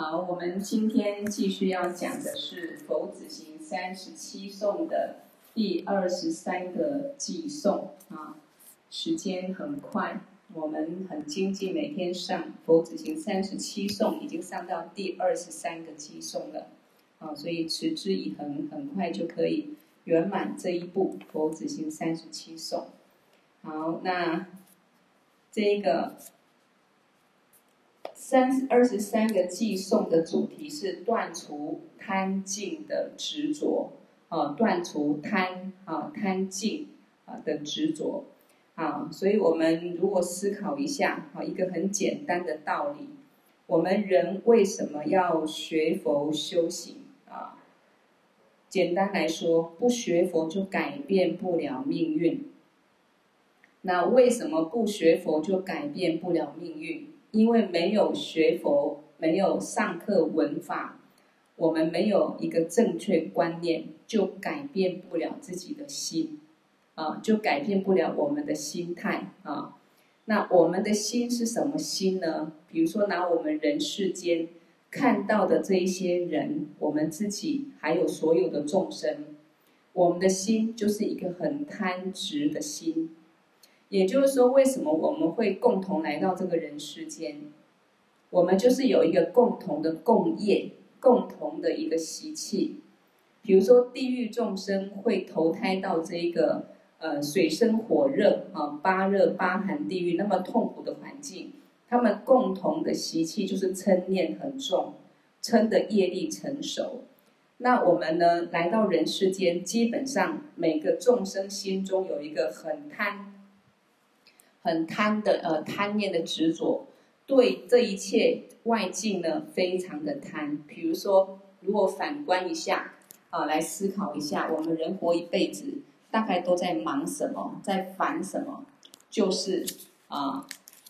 好，我们今天继续要讲的是佛子行三十七颂的第二十三个偈颂啊。时间很快，我们很精进，每天上佛子行三十七颂，已经上到第二十三个偈颂了啊。所以持之以恒，很快就可以圆满这一部佛子行三十七颂。好，那这个。三二十三个寄送的主题是断除贪净的执着，啊，断除贪啊贪净啊的执着，啊，所以我们如果思考一下，啊，一个很简单的道理，我们人为什么要学佛修行啊？简单来说，不学佛就改变不了命运。那为什么不学佛就改变不了命运？因为没有学佛，没有上课闻法，我们没有一个正确观念，就改变不了自己的心，啊，就改变不了我们的心态啊。那我们的心是什么心呢？比如说拿我们人世间看到的这一些人，我们自己还有所有的众生，我们的心就是一个很贪执的心。也就是说，为什么我们会共同来到这个人世间？我们就是有一个共同的共业，共同的一个习气。比如说，地狱众生会投胎到这一个呃水深火热啊八热八寒地狱那么痛苦的环境，他们共同的习气就是嗔念很重，嗔的业力成熟。那我们呢，来到人世间，基本上每个众生心中有一个很贪。很贪的呃贪念的执着，对这一切外境呢非常的贪。比如说，如果反观一下啊，来思考一下，我们人活一辈子，大概都在忙什么，在烦什么？就是啊，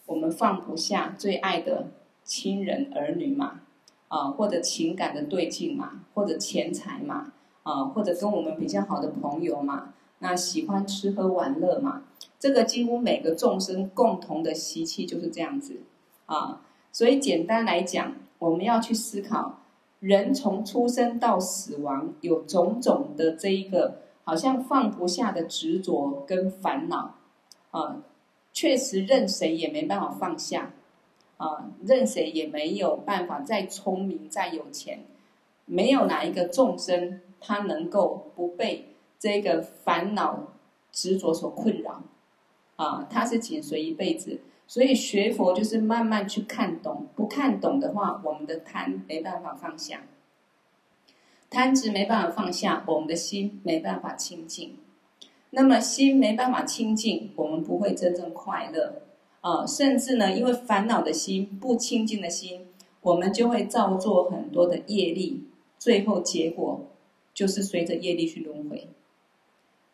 我们放不下最爱的亲人儿女嘛，啊，或者情感的对境嘛，或者钱财嘛，啊，或者跟我们比较好的朋友嘛，那喜欢吃喝玩乐嘛。这个几乎每个众生共同的习气就是这样子。啊，所以简单来讲，我们要去思考，人从出生到死亡，有种种的这一个好像放不下的执着跟烦恼。啊，确实任谁也没办法放下。啊，任谁也没有办法再聪明再有钱，没有哪一个众生他能够不被这个烦恼执着所困扰。啊，他是紧随一辈子，所以学佛就是慢慢去看懂，不看懂的话，我们的贪没办法放下，贪执没办法放下，我们的心没办法清净。那么心没办法清净，我们不会真正快乐啊！甚至呢，因为烦恼的心、不清净的心，我们就会造作很多的业力，最后结果就是随着业力去轮回。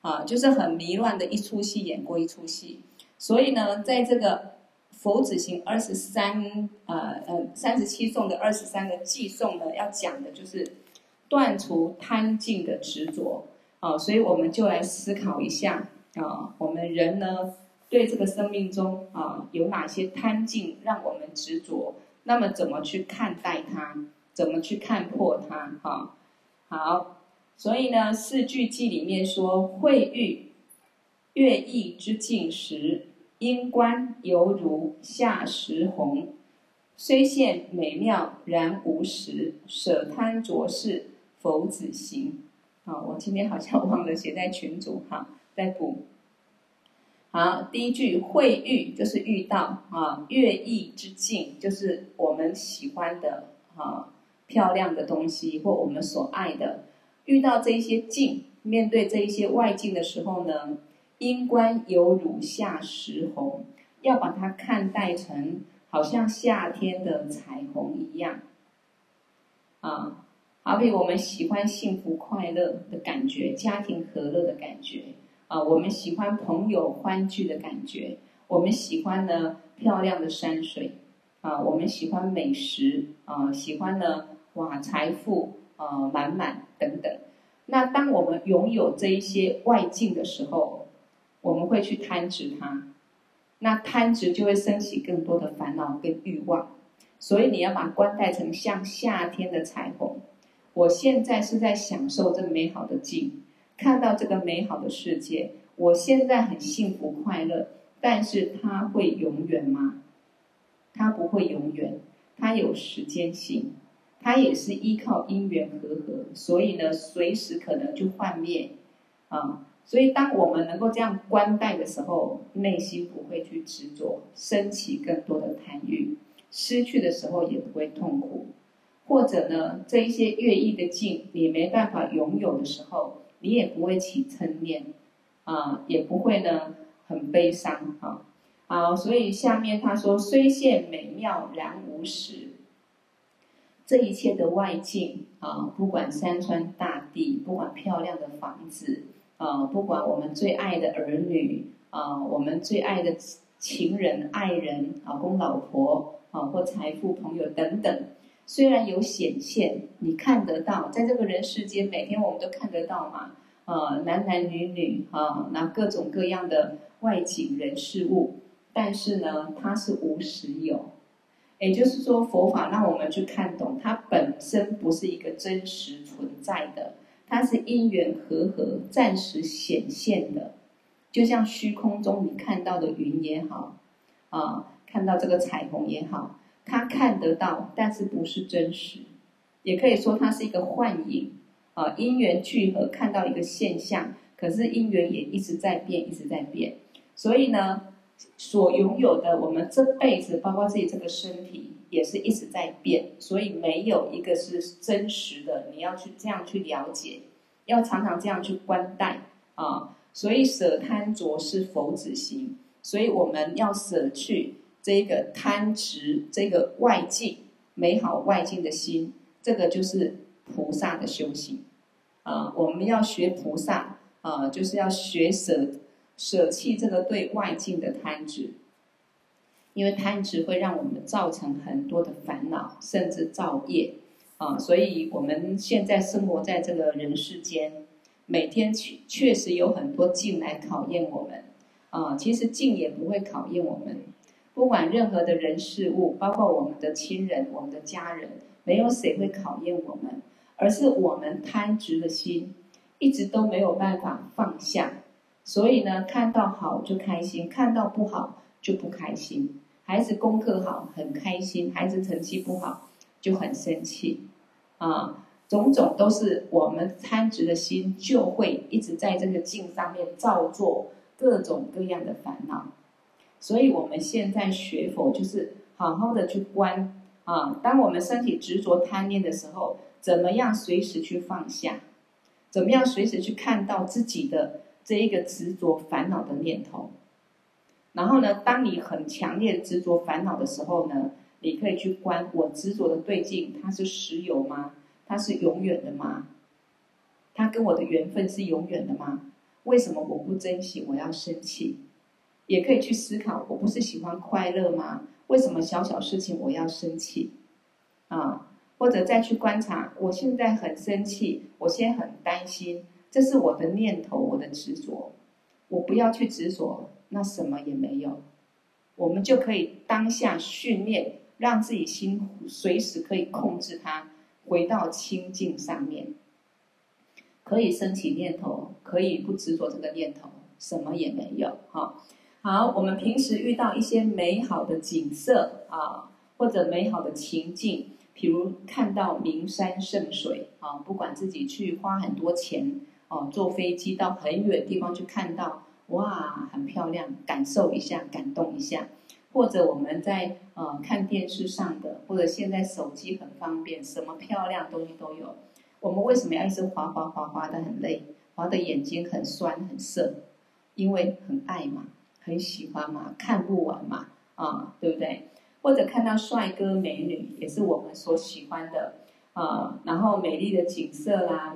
啊，就是很迷乱的一出戏演过一出戏，所以呢，在这个佛子行二十三呃呃三十七颂的二十三个偈颂呢，要讲的就是断除贪境的执着啊，所以我们就来思考一下啊，我们人呢对这个生命中啊有哪些贪境让我们执着，那么怎么去看待它，怎么去看破它？哈，好。所以呢，四句偈里面说：“会遇月异之境时，应观犹如夏时红。虽现美妙，然无实。舍贪着事，佛子行。”好，我今天好像忘了写在群组哈，再补。好，第一句“会遇”就是遇到啊，月异之境就是我们喜欢的啊漂亮的东西或我们所爱的。遇到这一些境，面对这一些外境的时候呢，应观犹如下石红，要把它看待成好像夏天的彩虹一样，啊，好比我们喜欢幸福快乐的感觉，家庭和乐的感觉，啊，我们喜欢朋友欢聚的感觉，我们喜欢呢漂亮的山水，啊，我们喜欢美食，啊，喜欢呢哇财富。呃，满满。等等。那当我们拥有这一些外境的时候，我们会去贪执它，那贪执就会升起更多的烦恼跟欲望。所以你要把观待成像夏天的彩虹。我现在是在享受这美好的境，看到这个美好的世界，我现在很幸福快乐。但是它会永远吗？它不会永远，它有时间性，它也是依靠因缘和合，所以呢，随时可能就幻灭啊。所以当我们能够这样观待的时候，内心不会去执着，升起更多的贪欲，失去的时候也不会痛苦，或者呢，这一些悦意的境你没办法拥有的时候，你也不会起嗔念啊，也不会呢。很悲伤啊，好，所以下面他说：虽现美妙，然无实。这一切的外境啊，不管山川大地，不管漂亮的房子啊，不管我们最爱的儿女啊，我们最爱的情人、爱人、老公、老婆啊，或财富、朋友等等，虽然有显现，你看得到，在这个人世间，每天我们都看得到嘛。啊，男男女女啊，那各种各样的外景人事物，但是呢，它是无时有，也就是说，佛法让我们去看懂，它本身不是一个真实存在的，它是因缘和合，暂时显现的，就像虚空中你看到的云也好，啊，看到这个彩虹也好，它看得到，但是不是真实，也可以说它是一个幻影。啊，因缘聚合，看到一个现象，可是因缘也一直在变，一直在变。所以呢，所拥有的我们这辈子，包括自己这个身体，也是一直在变。所以没有一个是真实的，你要去这样去了解，要常常这样去观待啊。所以舍贪着是佛子行，所以我们要舍去这个贪执，这个外境美好外境的心，这个就是。菩萨的修行，啊，我们要学菩萨，啊，就是要学舍舍弃这个对外境的贪执，因为贪执会让我们造成很多的烦恼，甚至造业，啊，所以我们现在生活在这个人世间，每天确确实有很多境来考验我们，啊，其实境也不会考验我们，不管任何的人事物，包括我们的亲人、我们的家人，没有谁会考验我们。而是我们贪执的心，一直都没有办法放下，所以呢，看到好就开心，看到不好就不开心。孩子功课好很开心，孩子成绩不好就很生气，啊，种种都是我们贪执的心，就会一直在这个境上面造作各种各样的烦恼。所以我们现在学佛，就是好好的去观啊，当我们身体执着贪念的时候。怎么样随时去放下？怎么样随时去看到自己的这一个执着烦恼的念头？然后呢，当你很强烈执着烦恼的时候呢，你可以去观我执着的对境，它是实有吗？它是永远的吗？它跟我的缘分是永远的吗？为什么我不珍惜？我要生气？也可以去思考，我不是喜欢快乐吗？为什么小小事情我要生气？啊？或者再去观察，我现在很生气，我现在很担心，这是我的念头，我的执着。我不要去执着，那什么也没有，我们就可以当下训练，让自己心随时可以控制它，回到清净上面，可以升起念头，可以不执着这个念头，什么也没有。哈，好，我们平时遇到一些美好的景色啊，或者美好的情境。比如看到名山胜水啊，不管自己去花很多钱哦，坐飞机到很远的地方去看到，哇，很漂亮，感受一下，感动一下。或者我们在呃看电视上的，或者现在手机很方便，什么漂亮东西都有。我们为什么要一直滑滑滑滑的很累，滑的眼睛很酸很涩？因为很爱嘛，很喜欢嘛，看不完嘛，啊，对不对？或者看到帅哥美女，也是我们所喜欢的啊。然后美丽的景色啦，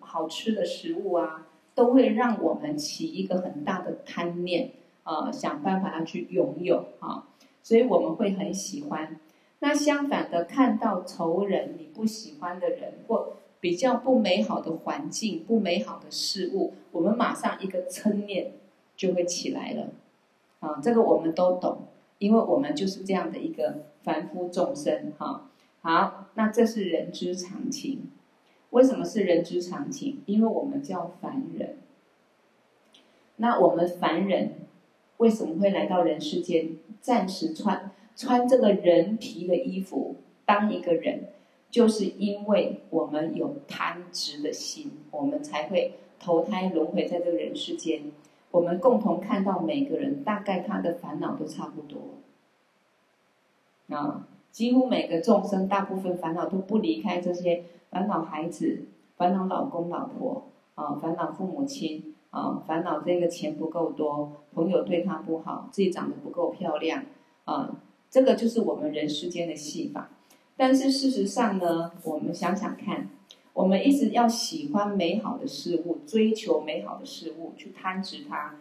好吃的食物啊，都会让我们起一个很大的贪念啊，想办法要去拥有啊。所以我们会很喜欢。那相反的，看到仇人、你不喜欢的人，或比较不美好的环境、不美好的事物，我们马上一个嗔念就会起来了啊。这个我们都懂。因为我们就是这样的一个凡夫众生哈。好，那这是人之常情。为什么是人之常情？因为我们叫凡人。那我们凡人为什么会来到人世间，暂时穿穿这个人皮的衣服，当一个人，就是因为我们有贪执的心，我们才会投胎轮回在这个人世间。我们共同看到每个人，大概他的烦恼都差不多。啊，几乎每个众生，大部分烦恼都不离开这些。烦恼孩子，烦恼老公老婆，啊，烦恼父母亲，啊，烦恼这个钱不够多，朋友对他不好，自己长得不够漂亮，啊，这个就是我们人世间的戏法。但是事实上呢，我们想想看，我们一直要喜欢美好的事物，追求美好的事物，去贪执它。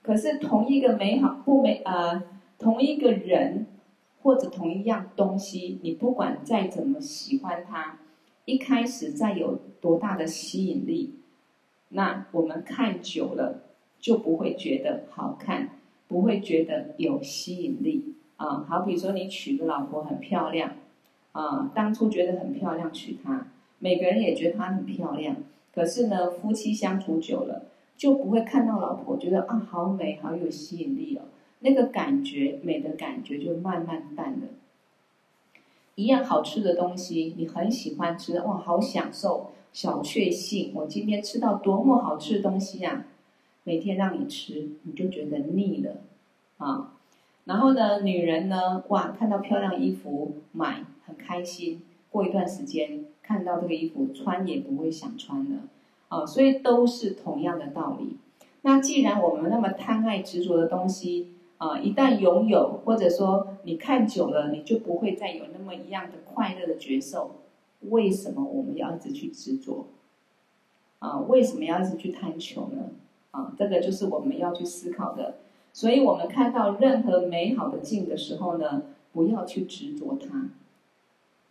可是同一个美好不美，呃，同一个人或者同一样东西，你不管再怎么喜欢它。一开始再有多大的吸引力，那我们看久了就不会觉得好看，不会觉得有吸引力啊。好比说你娶个老婆很漂亮啊，当初觉得很漂亮娶她，每个人也觉得她很漂亮。可是呢，夫妻相处久了，就不会看到老婆觉得啊好美，好有吸引力哦，那个感觉美的感觉就慢慢淡了。一样好吃的东西，你很喜欢吃，哇，好享受，小确幸。我今天吃到多么好吃的东西呀！每天让你吃，你就觉得腻了，啊。然后呢，女人呢，哇，看到漂亮衣服买很开心，过一段时间看到这个衣服穿也不会想穿了，啊，所以都是同样的道理。那既然我们那么贪爱执着的东西，啊，一旦拥有，或者说你看久了，你就不会再有那么一样的快乐的觉受。为什么我们要一直去执着？啊，为什么要一直去贪求呢？啊，这个就是我们要去思考的。所以，我们看到任何美好的境的时候呢，不要去执着它。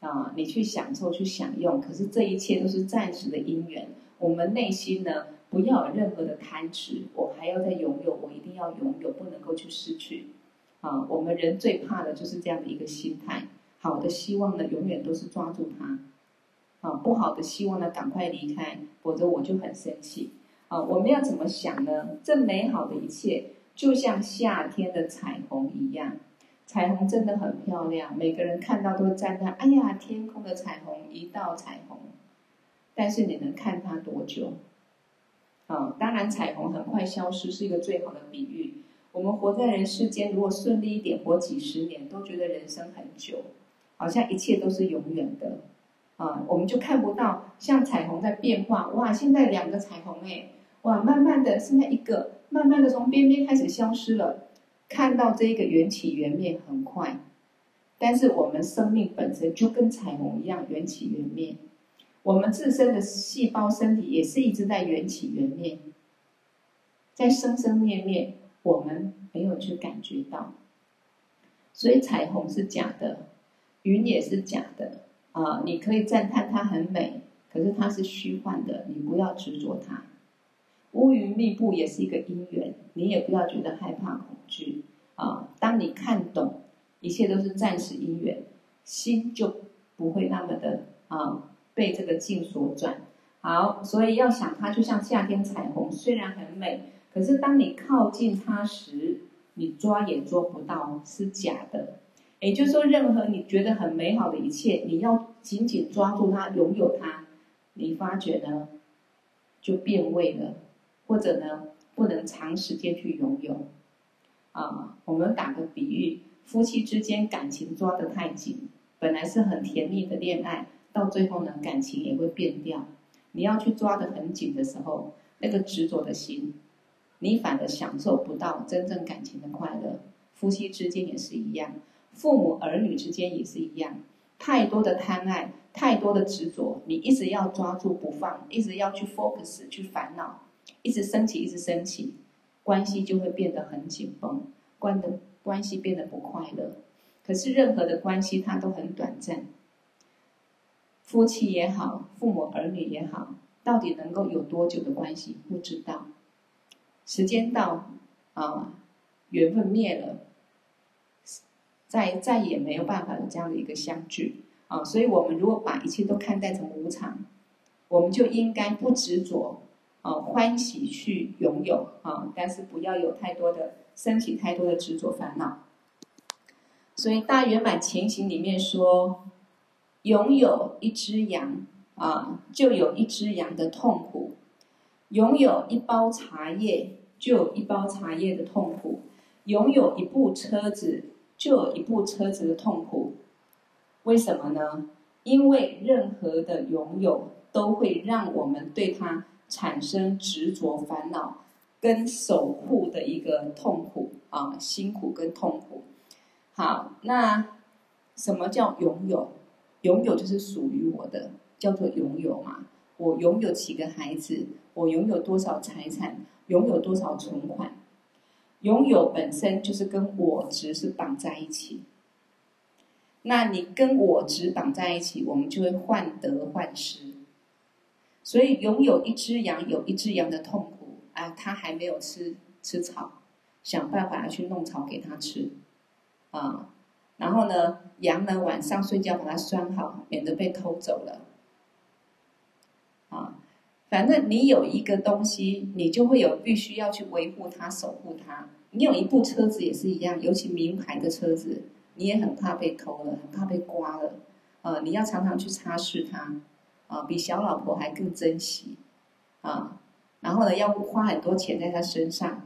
啊，你去享受，去享用，可是这一切都是暂时的因缘。我们内心呢？不要有任何的贪执，我还要再拥有，我一定要拥有，不能够去失去。啊，我们人最怕的就是这样的一个心态。好的希望呢，永远都是抓住它；啊，不好的希望呢，赶快离开，否则我就很生气。啊，我们要怎么想呢？这美好的一切，就像夏天的彩虹一样，彩虹真的很漂亮，每个人看到都赞叹：哎呀，天空的彩虹，一道彩虹。但是你能看它多久？啊，当然，彩虹很快消失是一个最好的比喻。我们活在人世间，如果顺利一点，活几十年，都觉得人生很久，好像一切都是永远的。啊，我们就看不到像彩虹在变化。哇，现在两个彩虹哎，哇，慢慢的现在一个，慢慢的从边边开始消失了。看到这个缘起缘灭很快，但是我们生命本身就跟彩虹一样缘起缘灭。我们自身的细胞身体也是一直在缘起缘灭，在生生灭灭，我们没有去感觉到。所以彩虹是假的，云也是假的啊！你可以赞叹它很美，可是它是虚幻的，你不要执着它。乌云密布也是一个因缘，你也不要觉得害怕恐惧啊！当你看懂一切都是暂时因缘，心就不会那么的啊。被这个境所转，好，所以要想它就像夏天彩虹，虽然很美，可是当你靠近它时，你抓也捉不到，是假的。也就是说，任何你觉得很美好的一切，你要紧紧抓住它，拥有它，你发觉呢，就变味了，或者呢，不能长时间去拥有。啊，我们打个比喻，夫妻之间感情抓得太紧，本来是很甜蜜的恋爱。到最后呢，感情也会变掉。你要去抓得很紧的时候，那个执着的心，你反而享受不到真正感情的快乐。夫妻之间也是一样，父母儿女之间也是一样。太多的贪爱，太多的执着，你一直要抓住不放，一直要去 focus 去烦恼，一直升起，一直升起，关系就会变得很紧绷，关的关系变得不快乐。可是任何的关系，它都很短暂。夫妻也好，父母儿女也好，到底能够有多久的关系？不知道。时间到，啊，缘分灭了，再再也没有办法有这样的一个相聚啊。所以，我们如果把一切都看待成无常，我们就应该不执着啊，欢喜去拥有啊，但是不要有太多的升起太多的执着烦恼。所以，大圆满前行里面说，拥有一只羊啊，就有一只羊的痛苦；拥有一包茶叶，就有一包茶叶的痛苦；拥有一部车子，就有一部车子的痛苦。为什么呢？因为任何的拥有都会让我们对它产生执着、烦恼跟守护的一个痛苦啊，辛苦跟痛苦。好，那什么叫拥有？拥有就是属于我的，叫做拥有嘛。我拥有几个孩子，我拥有多少财产，拥有多少存款。拥有本身就是跟我执是绑在一起。那你跟我执绑在一起，我们就会患得患失。所以拥有一只羊，有一只羊的痛苦啊，它还没有吃吃草，想办法去弄草给它吃啊。然后呢，羊呢晚上睡觉把它拴好，免得被偷走了。啊，反正你有一个东西，你就会有必须要去维护它、守护它。你有一部车子也是一样，尤其名牌的车子，你也很怕被偷了，很怕被刮了。啊，你要常常去擦拭它，啊，比小老婆还更珍惜。啊，然后呢，要花很多钱在它身上。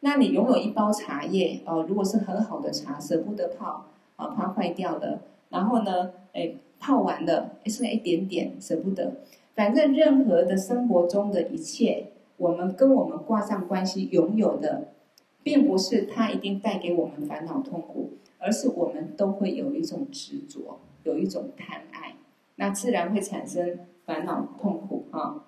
那你拥有一包茶叶哦，如果是很好的茶，舍不得泡啊，怕坏掉的。然后呢，哎，泡完了，剩下一点点，舍不得。反正任何的生活中的一切，我们跟我们挂上关系，拥有的，并不是它一定带给我们烦恼痛苦，而是我们都会有一种执着，有一种贪爱，那自然会产生烦恼痛苦啊。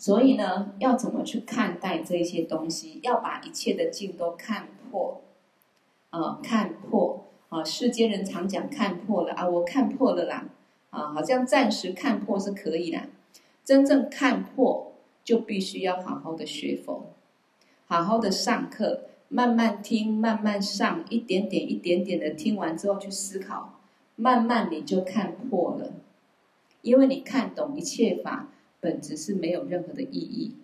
所以呢，要怎么去看待这些东西？要把一切的境都看破，啊、呃，看破啊！世间人常讲看破了啊，我看破了啦，啊，好像暂时看破是可以的。真正看破，就必须要好好的学佛，好好的上课，慢慢听，慢慢上，一点点、一点点的听完之后去思考，慢慢你就看破了，因为你看懂一切法。本质是没有任何的意义。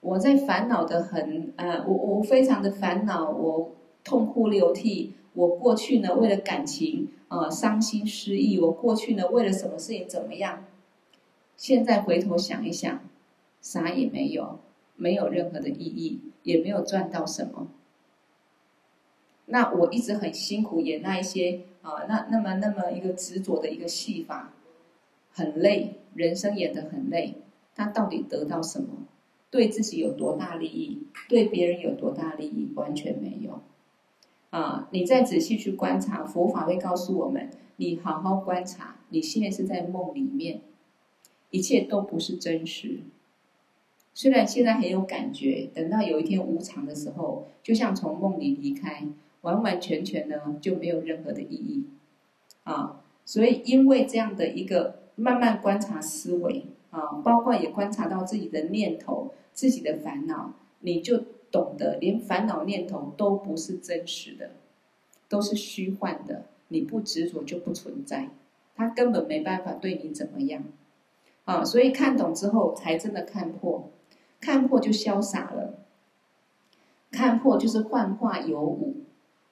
我在烦恼的很，呃，我我非常的烦恼，我痛哭流涕。我过去呢，为了感情，呃，伤心失意。我过去呢，为了什么事情怎么样？现在回头想一想，啥也没有，没有任何的意义，也没有赚到什么。那我一直很辛苦演那一些啊，那那么那么一个执着的一个戏法。很累，人生演得很累，他到底得到什么？对自己有多大利益？对别人有多大利益？完全没有。啊，你再仔细去观察，佛法会告诉我们：你好好观察，你现在是在梦里面，一切都不是真实。虽然现在很有感觉，等到有一天无常的时候，就像从梦里离开，完完全全呢就没有任何的意义。啊，所以因为这样的一个。慢慢观察思维啊，包括也观察到自己的念头、自己的烦恼，你就懂得，连烦恼念头都不是真实的，都是虚幻的。你不执着就不存在，它根本没办法对你怎么样啊！所以看懂之后，才真的看破，看破就潇洒了，看破就是幻化有无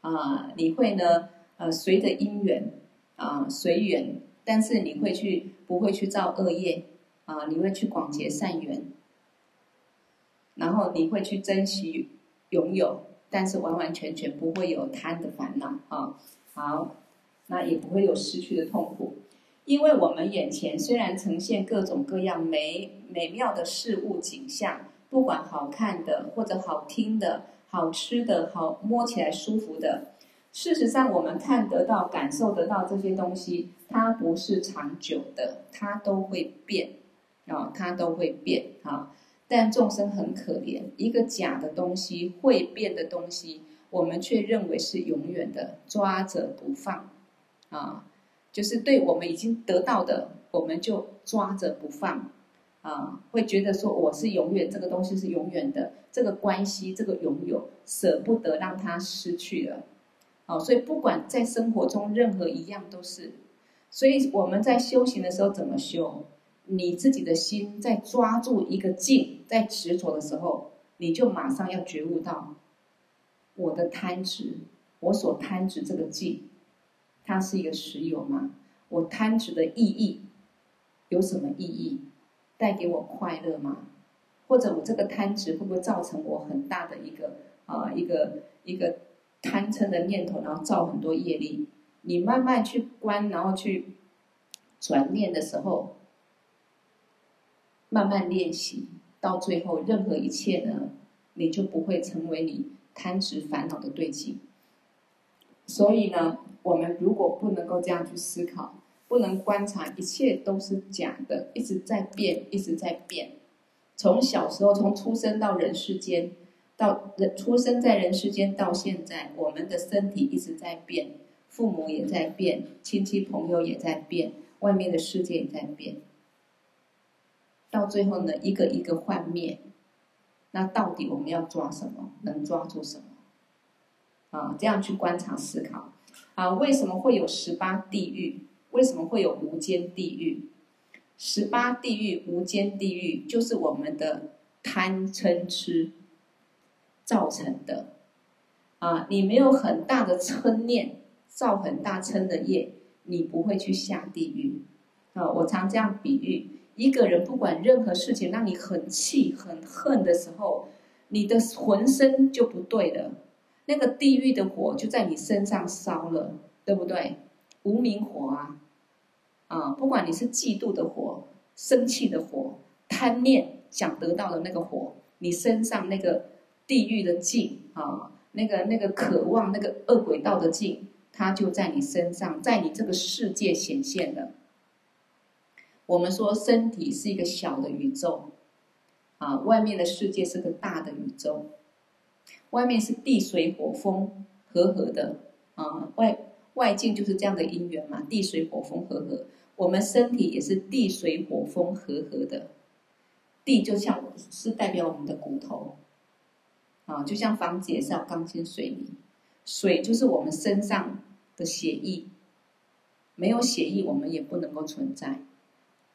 啊！你会呢，呃，随着因缘啊，随缘。但是你会去，不会去造恶业，啊，你会去广结善缘，然后你会去珍惜拥有，但是完完全全不会有贪的烦恼，啊，好，那也不会有失去的痛苦，因为我们眼前虽然呈现各种各样美美妙的事物景象，不管好看的或者好听的、好吃的、好摸起来舒服的。事实上，我们看得到、感受得到这些东西，它不是长久的，它都会变，啊，它都会变，啊。但众生很可怜，一个假的东西、会变的东西，我们却认为是永远的，抓着不放，啊，就是对我们已经得到的，我们就抓着不放，啊，会觉得说我是永远，这个东西是永远的，这个关系、这个拥有，舍不得让它失去了。好，所以不管在生活中任何一样都是，所以我们在修行的时候怎么修？你自己的心在抓住一个境，在执着的时候，你就马上要觉悟到，我的贪执，我所贪执这个境，它是一个实有吗？我贪执的意义有什么意义？带给我快乐吗？或者我这个贪执会不会造成我很大的一个啊一个一个贪嗔的念头，然后造很多业力？你慢慢去观，然后去转念的时候，慢慢练习，到最后任何一切呢，你就不会成为你贪执烦恼的对境。所以呢，我们如果不能够这样去思考，不能观察一切都是假的，一直在变，一直在变。从小时候，从出生到人世间，到人出生在人世间到现在，我们的身体一直在变，父母也在变，亲戚朋友也在变，外面的世界也在变。到最后呢，一个一个幻灭。那到底我们要抓什么？能抓住什么？啊，这样去观察思考。啊，为什么会有十八地狱？为什么会有无间地狱？十八地狱、无间地狱，就是我们的贪嗔痴造成的。啊，你没有很大的嗔念，造很大嗔的业，你不会去下地狱。啊，我常这样比喻：一个人不管任何事情让你很气、很恨的时候，你的浑身就不对了，那个地狱的火就在你身上烧了，对不对？无明火啊。啊，不管你是嫉妒的火、生气的火、贪念想得到的那个火，你身上那个地狱的境啊，那个那个渴望那个恶鬼道的境，它就在你身上，在你这个世界显现了。我们说身体是一个小的宇宙，啊，外面的世界是个大的宇宙，外面是地水火风和合的啊，外。外境就是这样的因缘嘛，地水火风和合，我们身体也是地水火风和合的。地就像是代表我们的骨头，啊，就像房子也是要钢筋水泥，水就是我们身上的血液，没有血液我们也不能够存在。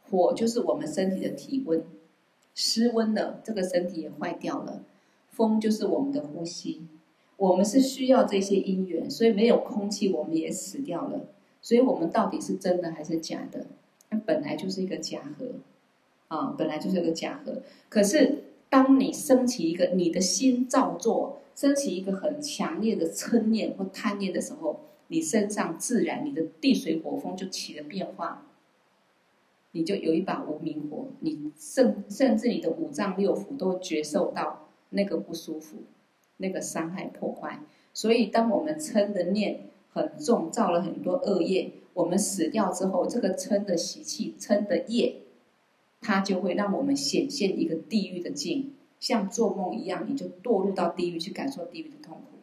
火就是我们身体的体温，失温了，这个身体也坏掉了。风就是我们的呼吸。我们是需要这些因缘，所以没有空气，我们也死掉了。所以，我们到底是真的还是假的？那本来就是一个假合，啊，本来就是一个假合。可是，当你升起一个你的心造作，升起一个很强烈的嗔念或贪念的时候，你身上自然你的地水火风就起了变化，你就有一把无明火，你甚甚至你的五脏六腑都觉受到那个不舒服。那个伤害破坏，所以当我们嗔的念很重，造了很多恶业，我们死掉之后，这个嗔的习气、嗔的业，它就会让我们显现一个地狱的境，像做梦一样，你就堕入到地狱去感受地狱的痛苦。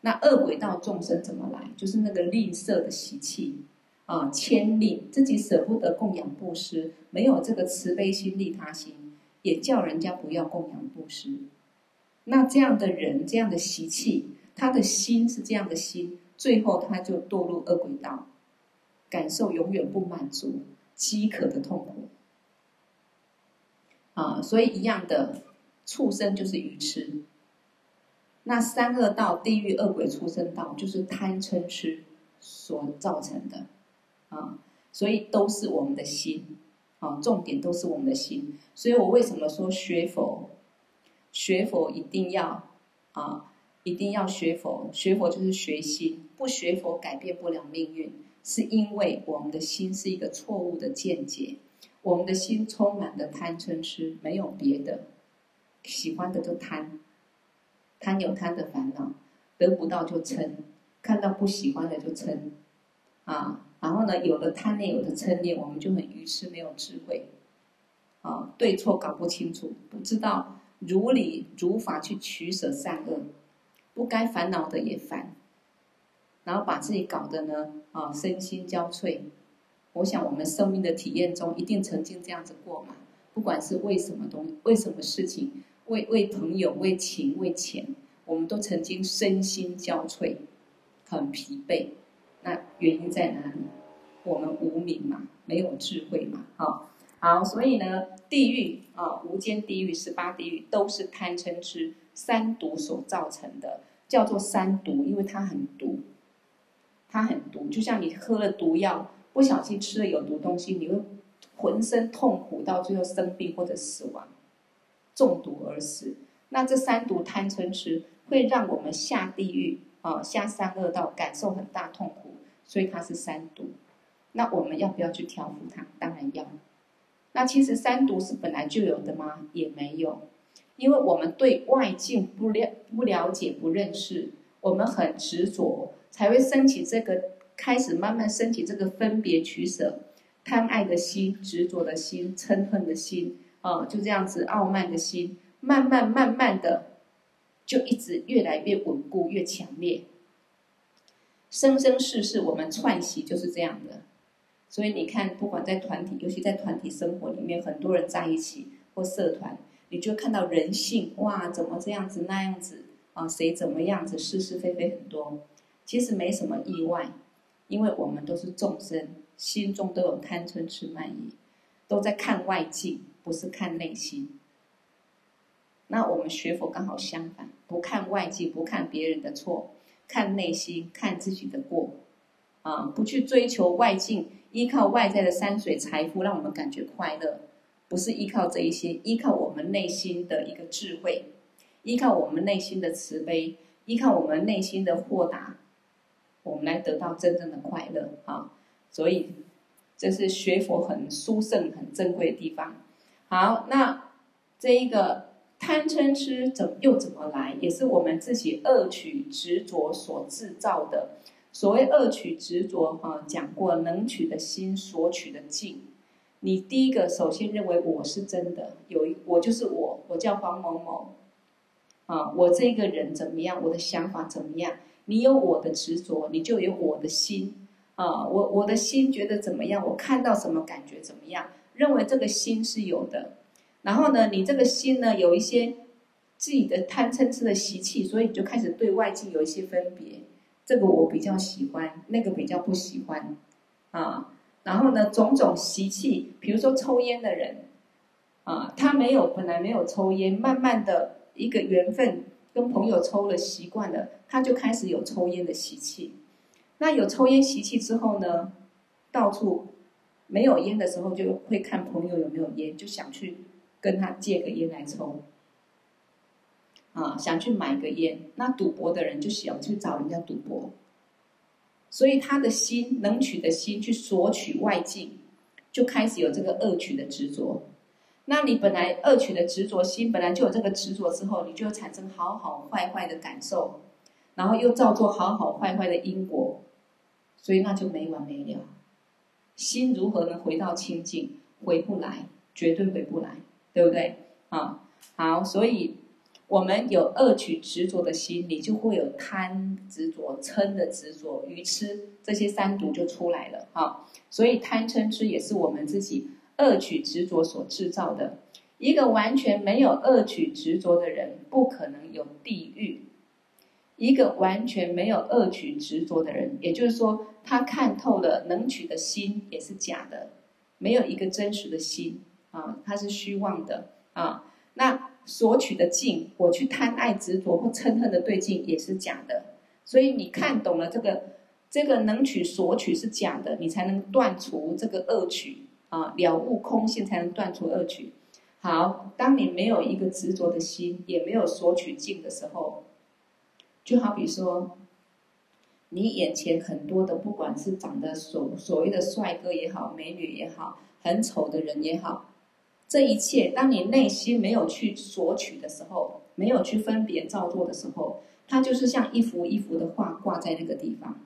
那恶鬼道众生怎么来？就是那个吝啬的习气啊，慳吝，自己舍不得供养布施，没有这个慈悲心、利他心，也叫人家不要供养布施。那这样的人，这样的习气，他的心是这样的心，最后他就堕入恶鬼道，感受永远不满足、饥渴的痛苦。啊，所以一样的，畜生就是愚痴。那三恶道、地狱、恶鬼、畜生道，就是贪嗔痴所造成的。啊，所以都是我们的心。啊，重点都是我们的心。所以我为什么说学佛？学佛一定要啊，一定要学佛。学佛就是学心，不学佛改变不了命运，是因为我们的心是一个错误的见解。我们的心充满了贪嗔痴，没有别的，喜欢的就贪，贪有贪的烦恼，得不到就嗔，看到不喜欢的就嗔，啊，然后呢，有了贪念，有了嗔念，我们就很愚痴，没有智慧，啊，对错搞不清楚，不知道。如理如法去取舍善恶，不该烦恼的也烦，然后把自己搞得呢啊身心交瘁。我想我们生命的体验中一定曾经这样子过嘛，不管是为什么东为什么事情，为为朋友为情为钱，我们都曾经身心交瘁很疲惫。那原因在哪里？我们无明嘛，没有智慧嘛，好，好，所以呢，地狱啊，无间地狱、十八地狱都是贪嗔痴三毒所造成的，叫做三毒，因为它很毒，它很毒，就像你喝了毒药，不小心吃了有毒东西，你会浑身痛苦，到最后生病或者死亡，中毒而死。那这三毒贪嗔痴会让我们下地狱啊，下三恶道，感受很大痛苦，所以它是三毒。那我们要不要去调伏它？当然要。那其实三毒是本来就有的吗？也没有，因为我们对外境不了不了解、不认识，我们很执着，才会升起这个，开始慢慢升起这个分别取舍、贪爱的心、执着的心、嗔恨的心，啊，就这样子傲慢的心，慢慢慢慢的，就一直越来越稳固、越强烈。生生世世我们串习就是这样的。所以你看，不管在团体，尤其在团体生活里面，很多人在一起或社团，你就看到人性哇，怎么这样子那样子啊？谁怎么样子？是是非非很多。其实没什么意外，因为我们都是众生，心中都有贪嗔痴慢疑，都在看外境，不是看内心。那我们学佛刚好相反，不看外境，不看别人的错，看内心，看自己的过，啊，不去追求外境。依靠外在的山水财富让我们感觉快乐，不是依靠这一些，依靠我们内心的一个智慧，依靠我们内心的慈悲，依靠我们内心的豁达，我们来得到真正的快乐啊！所以这是学佛很殊胜、很珍贵的地方。好，那这一个贪嗔痴怎又怎么来？也是我们自己恶取执着所制造的。所谓恶取执着，哈，讲过能取的心，所取的境。你第一个首先认为我是真的，有一我就是我，我叫黄某某，啊，我这个人怎么样？我的想法怎么样？你有我的执着，你就有我的心，啊，我我的心觉得怎么样？我看到什么感觉怎么样？认为这个心是有的。然后呢，你这个心呢，有一些自己的贪嗔痴的习气，所以你就开始对外境有一些分别。这个我比较喜欢，那个比较不喜欢，啊，然后呢，种种习气，比如说抽烟的人，啊，他没有本来没有抽烟，慢慢的一个缘分跟朋友抽了习惯了，他就开始有抽烟的习气。那有抽烟习气之后呢，到处没有烟的时候，就会看朋友有没有烟，就想去跟他借个烟来抽。啊，想去买个烟，那赌博的人就想去找人家赌博，所以他的心能取的心去索取外境，就开始有这个恶取的执着。那你本来恶取的执着心本来就有这个执着之后，你就产生好好坏坏的感受，然后又造作好好坏坏的因果，所以那就没完没了。心如何能回到清净？回不来，绝对回不来，对不对？啊，好，所以。我们有恶取执着的心，你就会有贪执着、嗔的执着、愚痴这些三毒就出来了哈。所以贪嗔痴也是我们自己恶取执着所制造的。一个完全没有恶取执着的人，不可能有地狱。一个完全没有恶取执着的人，也就是说，他看透了能取的心也是假的，没有一个真实的心啊，它是虚妄的啊。那。索取的境，我去贪爱执着或嗔恨的对境也是假的，所以你看懂了这个，这个能取索取是假的，你才能断除这个恶取啊，了悟空性才能断除恶取。好，当你没有一个执着的心，也没有索取境的时候，就好比说，你眼前很多的，不管是长得所所谓的帅哥也好，美女也好，很丑的人也好。这一切，当你内心没有去索取的时候，没有去分别造作的时候，它就是像一幅一幅的画挂在那个地方。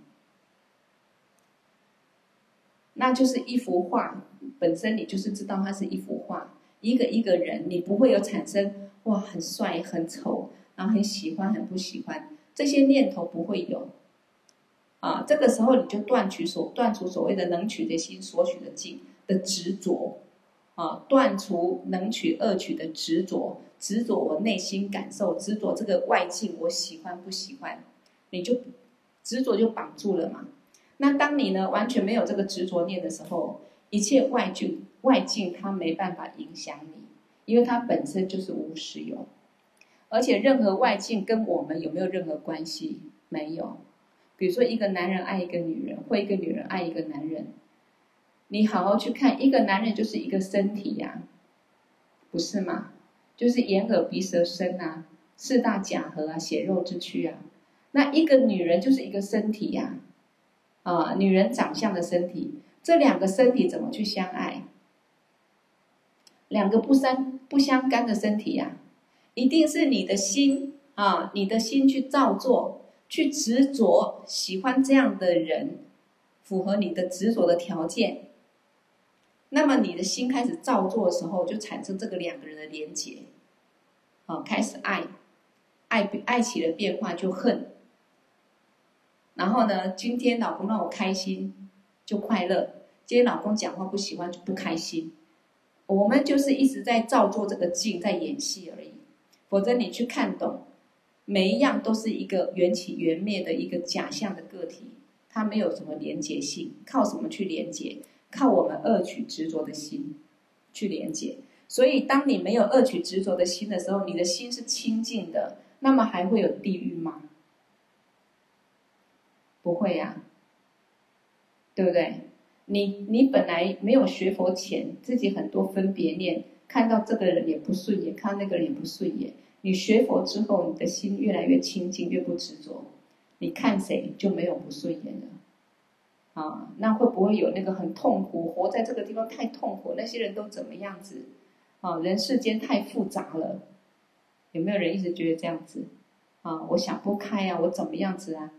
那就是一幅画本身，你就是知道它是一幅画。一个一个人，你不会有产生哇，很帅、很丑，然后很喜欢、很不喜欢这些念头不会有。啊，这个时候你就断取所断除所谓的能取的心、所取的境的执着。啊，断除能取恶取的执着，执着我内心感受，执着这个外境我喜欢不喜欢，你就执着就绑住了嘛。那当你呢完全没有这个执着念的时候，一切外境外境它没办法影响你，因为它本身就是无实有，而且任何外境跟我们有没有任何关系？没有。比如说一个男人爱一个女人，或一个女人爱一个男人，你好好去看，一个男人就是一个身体呀、不是吗？就是眼耳鼻舌身啊，四大假合啊，血肉之躯啊。那一个女人就是一个身体呀、啊，女人长相的身体，这两个身体怎么去相爱？两个不相不相干的身体呀、啊，一定是你的心啊，你的心去造作，去执着，喜欢这样的人，符合你的执着的条件。那么你的心开始造作的时候，就产生这个两个人的连结，啊，开始爱，爱爱起了变化就恨。然后呢，今天老公让我开心，就快乐；今天老公讲话不喜欢，就不开心。我们就是一直在照做这个镜，在演戏而已。否则你去看懂，每一样都是一个缘起缘灭的一个假象的个体，它没有什么连结性。靠什么去连结？靠我们恶取执着的心去连结。所以，当你没有恶取执着的心的时候，你的心是清净的，那么还会有地狱吗？不会呀、对不对？你你本来没有学佛前，自己很多分别念，看到这个人也不顺眼，看到那个人也不顺眼。你学佛之后，你的心越来越清净，越不执着，你看谁就没有不顺眼了。啊，那会不会有那个很痛苦？活在这个地方太痛苦，那些人都怎么样子？啊，人世间太复杂了，有没有人一直觉得这样子？啊，我想不开啊，我怎么样子啊？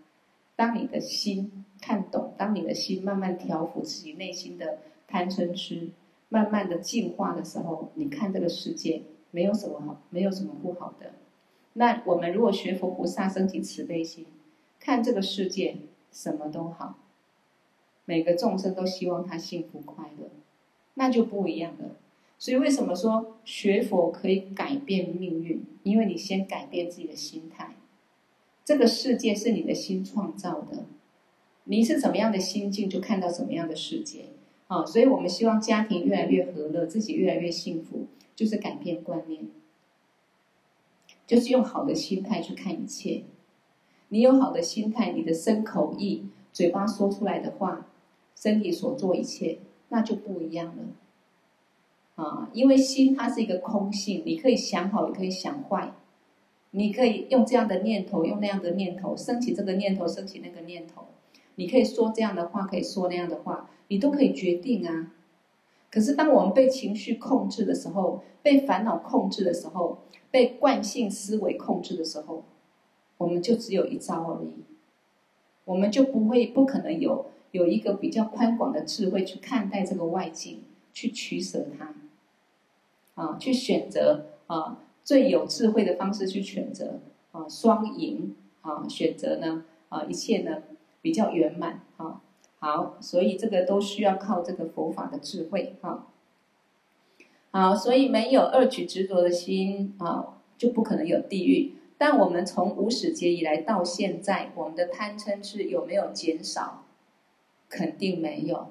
当你的心看懂，当你的心慢慢调伏自己内心的贪嗔痴，慢慢的净化的时候，你看这个世界没有什么好，没有什么不好的。那我们如果学佛菩萨，升起慈悲心，看这个世界什么都好，每个众生都希望他幸福快乐，那就不一样了。所以为什么说学佛可以改变命运？因为你先改变自己的心态。这个世界是你的心创造的，你是怎么样的心境，就看到什么样的世界。啊，所以我们希望家庭越来越和乐，自己越来越幸福，就是改变观念，就是用好的心态去看一切。你有好的心态，你的身口意，嘴巴说出来的话，身体所做一切，那就不一样了。啊，因为心它是一个空性，你可以想好，也可以想坏。你可以用这样的念头，用那样的念头，升起这个念头，升起那个念头。你可以说这样的话，可以说那样的话，你都可以决定啊。可是当我们被情绪控制的时候，被烦恼控制的时候，被惯性思维控制的时候，我们就只有一招而已。我们就不会，不可能有有一个比较宽广的智慧去看待这个外境，去取舍它，啊，去选择啊。最有智慧的方式去选择啊，双赢啊，选择呢啊，一切呢比较圆满啊。好，所以这个都需要靠这个佛法的智慧啊。好，所以没有二取执着的心啊，就不可能有地狱。但我们从无始劫以来到现在，我们的贪嗔痴有没有减少？肯定没有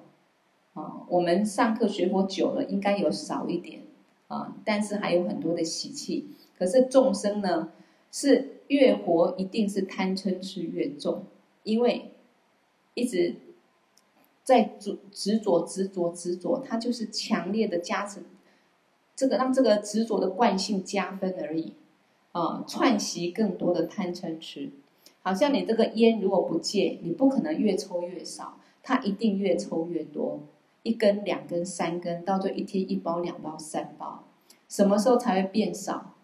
啊。我们上课学佛久了，应该有少一点。啊，但是还有很多的习气。可是众生呢，是越活一定是贪嗔痴越重，因为一直在执执着、执着、执着，它就是强烈的加成，这个让这个执着的惯性加分而已。啊，串习更多的贪嗔痴，好像你这个烟如果不戒，你不可能越抽越少，它一定越抽越多。一根、两根、三根，到最后一天一包、两包、三包，什么时候才会变少？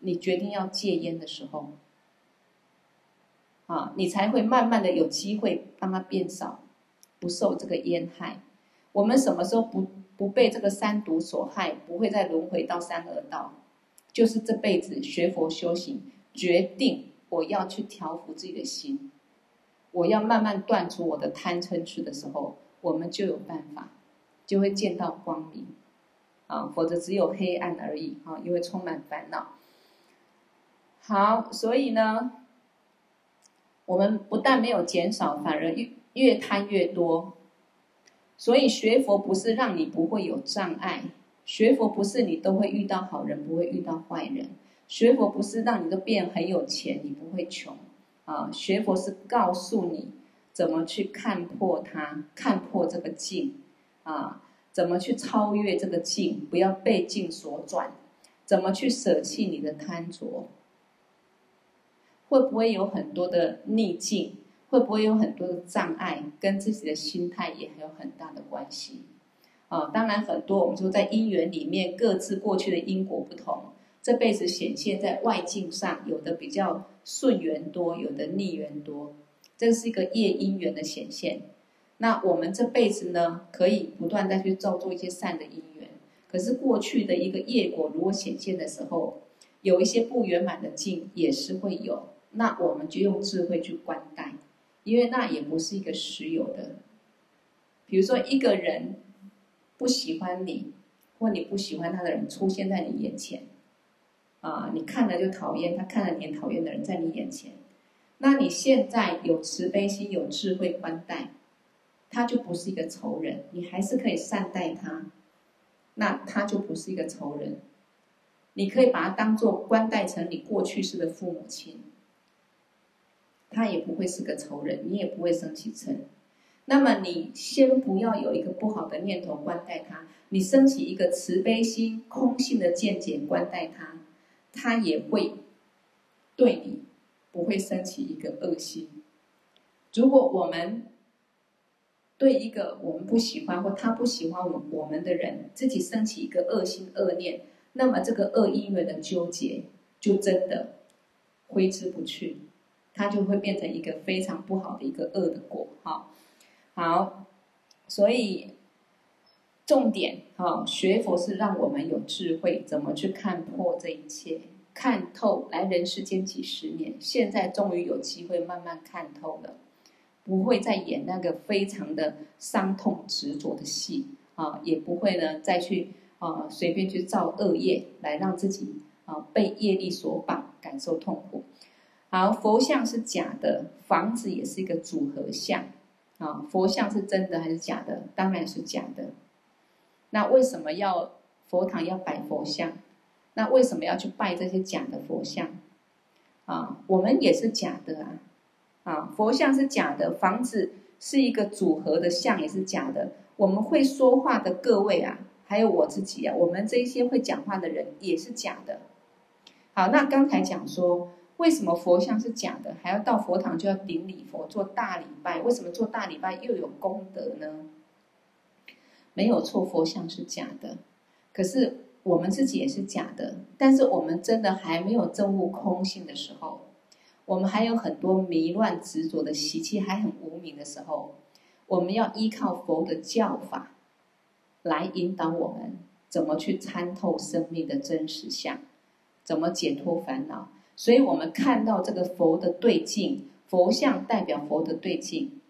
你决定要戒烟的时候，啊，你才会慢慢的有机会让它变少，不受这个烟害。我们什么时候不不被这个三毒所害，不会再轮回到三恶道？就是这辈子学佛修行，决定我要去调伏自己的心，我要慢慢断除我的贪嗔痴的时候。我们就有办法，就会见到光明，啊，否则只有黑暗而已啊，因为充满烦恼。好，所以呢，我们不但没有减少，反而越越贪越多。所以学佛不是让你不会有障碍，学佛不是你都会遇到好人，不会遇到坏人。学佛不是让你都变很有钱，你不会穷啊。学佛是告诉你怎么去看破它，看破这个境啊，怎么去超越这个境，不要被境所转，怎么去舍弃你的贪着。会不会有很多的逆境？会不会有很多的障碍？跟自己的心态也有很大的关系。啊，当然很多我们说在因缘里面，各自过去的因果不同，这辈子显现在外境上，有的比较顺缘多，有的逆缘多，这是一个业因缘的显现。那我们这辈子呢，可以不断再去造作一些善的因缘，可是过去的一个业果如果显现的时候，有一些不圆满的境也是会有。那我们就用智慧去观待，因为那也不是一个实有的。比如说，一个人不喜欢你，或你不喜欢他的人出现在你眼前，啊，你看了就讨厌，他看了你也讨厌的人在你眼前，那你现在有慈悲心、有智慧观待，他就不是一个仇人，你还是可以善待他，那他就不是一个仇人，你可以把他当做观待成你过去世的父母亲。他也不会是个仇人，你也不会生起嗔。那么你先不要有一个不好的念头观待他，你升起一个慈悲心、空性的见解观待他，他也会对你不会升起一个恶心。如果我们对一个我们不喜欢或他不喜欢我我们的人，自己升起一个恶心恶念，那么这个恶因缘的纠结就真的挥之不去。它就会变成一个非常不好的一个恶的果，哈，好，所以重点哈，学佛是让我们有智慧，怎么去看破这一切，看透。来人世间几十年，现在终于有机会慢慢看透了，不会再演那个非常的伤痛执着的戏啊，也不会呢再去啊随便去造恶业来让自己啊被业力所绑，感受痛苦。好，佛像是假的，房子也是一个组合像，啊，佛像是真的还是假的？当然是假的。那为什么要佛堂要摆佛像？那为什么要去拜这些假的佛像？啊，我们也是假的啊，啊，佛像是假的，房子是一个组合的像，也是假的。我们会说话的各位啊，还有我自己啊，我们这些会讲话的人也是假的。好，那刚才讲说。为什么佛像是假的？还要到佛堂就要顶礼佛，做大礼拜？为什么做大礼拜又有功德呢？没有错，佛像是假的，可是我们自己也是假的。但是我们真的还没有证悟空性的时候，我们还有很多迷乱执着的习气，还很无明的时候，我们要依靠佛的教法来引导我们，怎么去参透生命的真实相，怎么解脱烦恼。所以我们看到这个佛的对境，佛像代表佛的对境。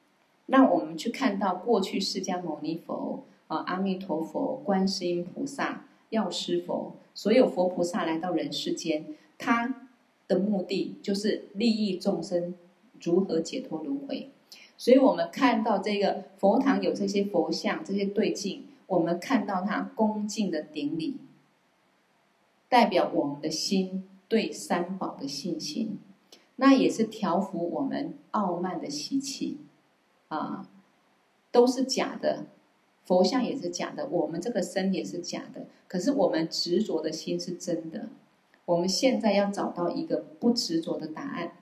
那我们去看到过去释迦牟尼佛啊、阿弥陀佛、观世音菩萨、药师佛，所有佛菩萨来到人世间，他的目的就是利益众生如何解脱轮回。所以我们看到这个佛堂有这些佛像、这些对镜，我们看到他恭敬的顶礼，代表我们的心。对三宝的信心，那也是调伏我们傲慢的习气，啊，都是假的，佛像也是假的，我们这个身也是假的。可是我们执着的心是真的。我们现在要找到一个不执着的答案，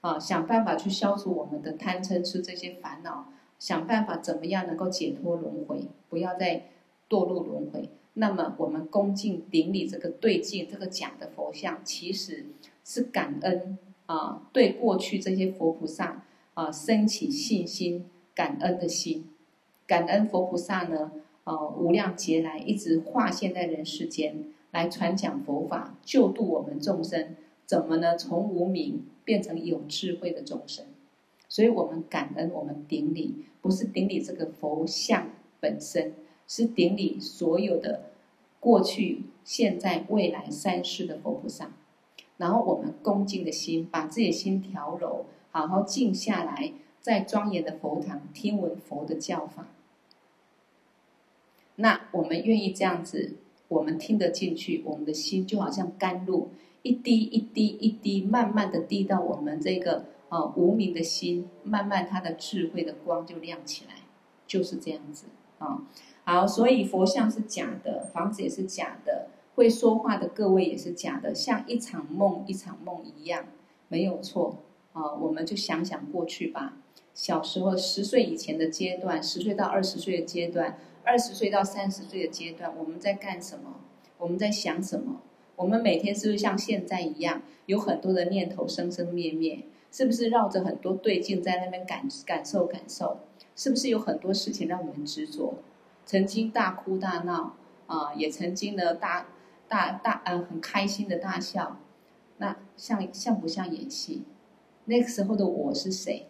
啊，想办法去消除我们的贪嗔痴这些烦恼，想办法怎么样能够解脱轮回，不要再堕入轮回。那么我们恭敬顶礼这个对镜，这个假的佛像，其实是感恩啊，对过去这些佛菩萨啊，升起信心、感恩的心，感恩佛菩萨呢，呃，无量劫来一直化现在人世间来传讲佛法，救度我们众生，怎么呢？从无明变成有智慧的众生，所以我们感恩，我们顶礼，不是顶礼这个佛像本身。是顶礼所有的过去、现在、未来三世的佛菩萨，然后我们恭敬的心，把自己的心调柔，好好静下来，在庄严的佛堂听闻佛的教法。那我们愿意这样子，我们听得进去，我们的心就好像甘露，一滴一滴一滴，慢慢的滴到我们这个啊无明的心，慢慢它的智慧的光就亮起来，就是这样子啊。好，所以佛像是假的，房子也是假的，会说话的各位也是假的，像一场梦一场梦一样，没有错啊。我们就想想过去吧，小时候十岁以前的阶段，十岁到二十岁的阶段，二十岁到三十岁的阶段，我们在干什么？我们在想什么？我们每天是不是像现在一样，有很多的念头生生灭灭？是不是绕着很多对境在那边感感受感受？是不是有很多事情让我们执着？曾经大哭大闹啊，也曾经呢大大大嗯很开心的大笑，那像像不像演戏？那个时候的我是谁？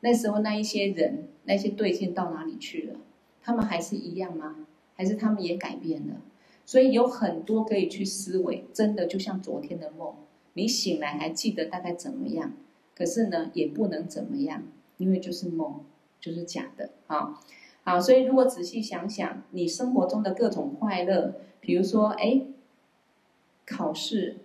那时候那一些人那些对镜到哪里去了？他们还是一样吗？还是他们也改变了？所以有很多可以去思维，真的就像昨天的梦，你醒来还记得大概怎么样？可是呢也不能怎么样，因为就是梦，就是假的啊。好，所以如果仔细想想，你生活中的各种快乐，比如说，哎，考试